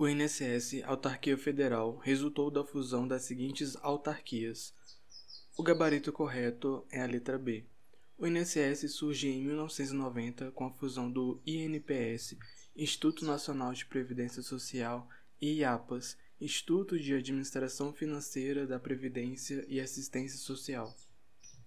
O INSS, autarquia federal, resultou da fusão das seguintes autarquias. O gabarito correto é a letra B. O INSS surge em 1990 com a fusão do INPS, Instituto Nacional de Previdência Social, e IAPAS, Instituto de Administração Financeira da Previdência e Assistência Social.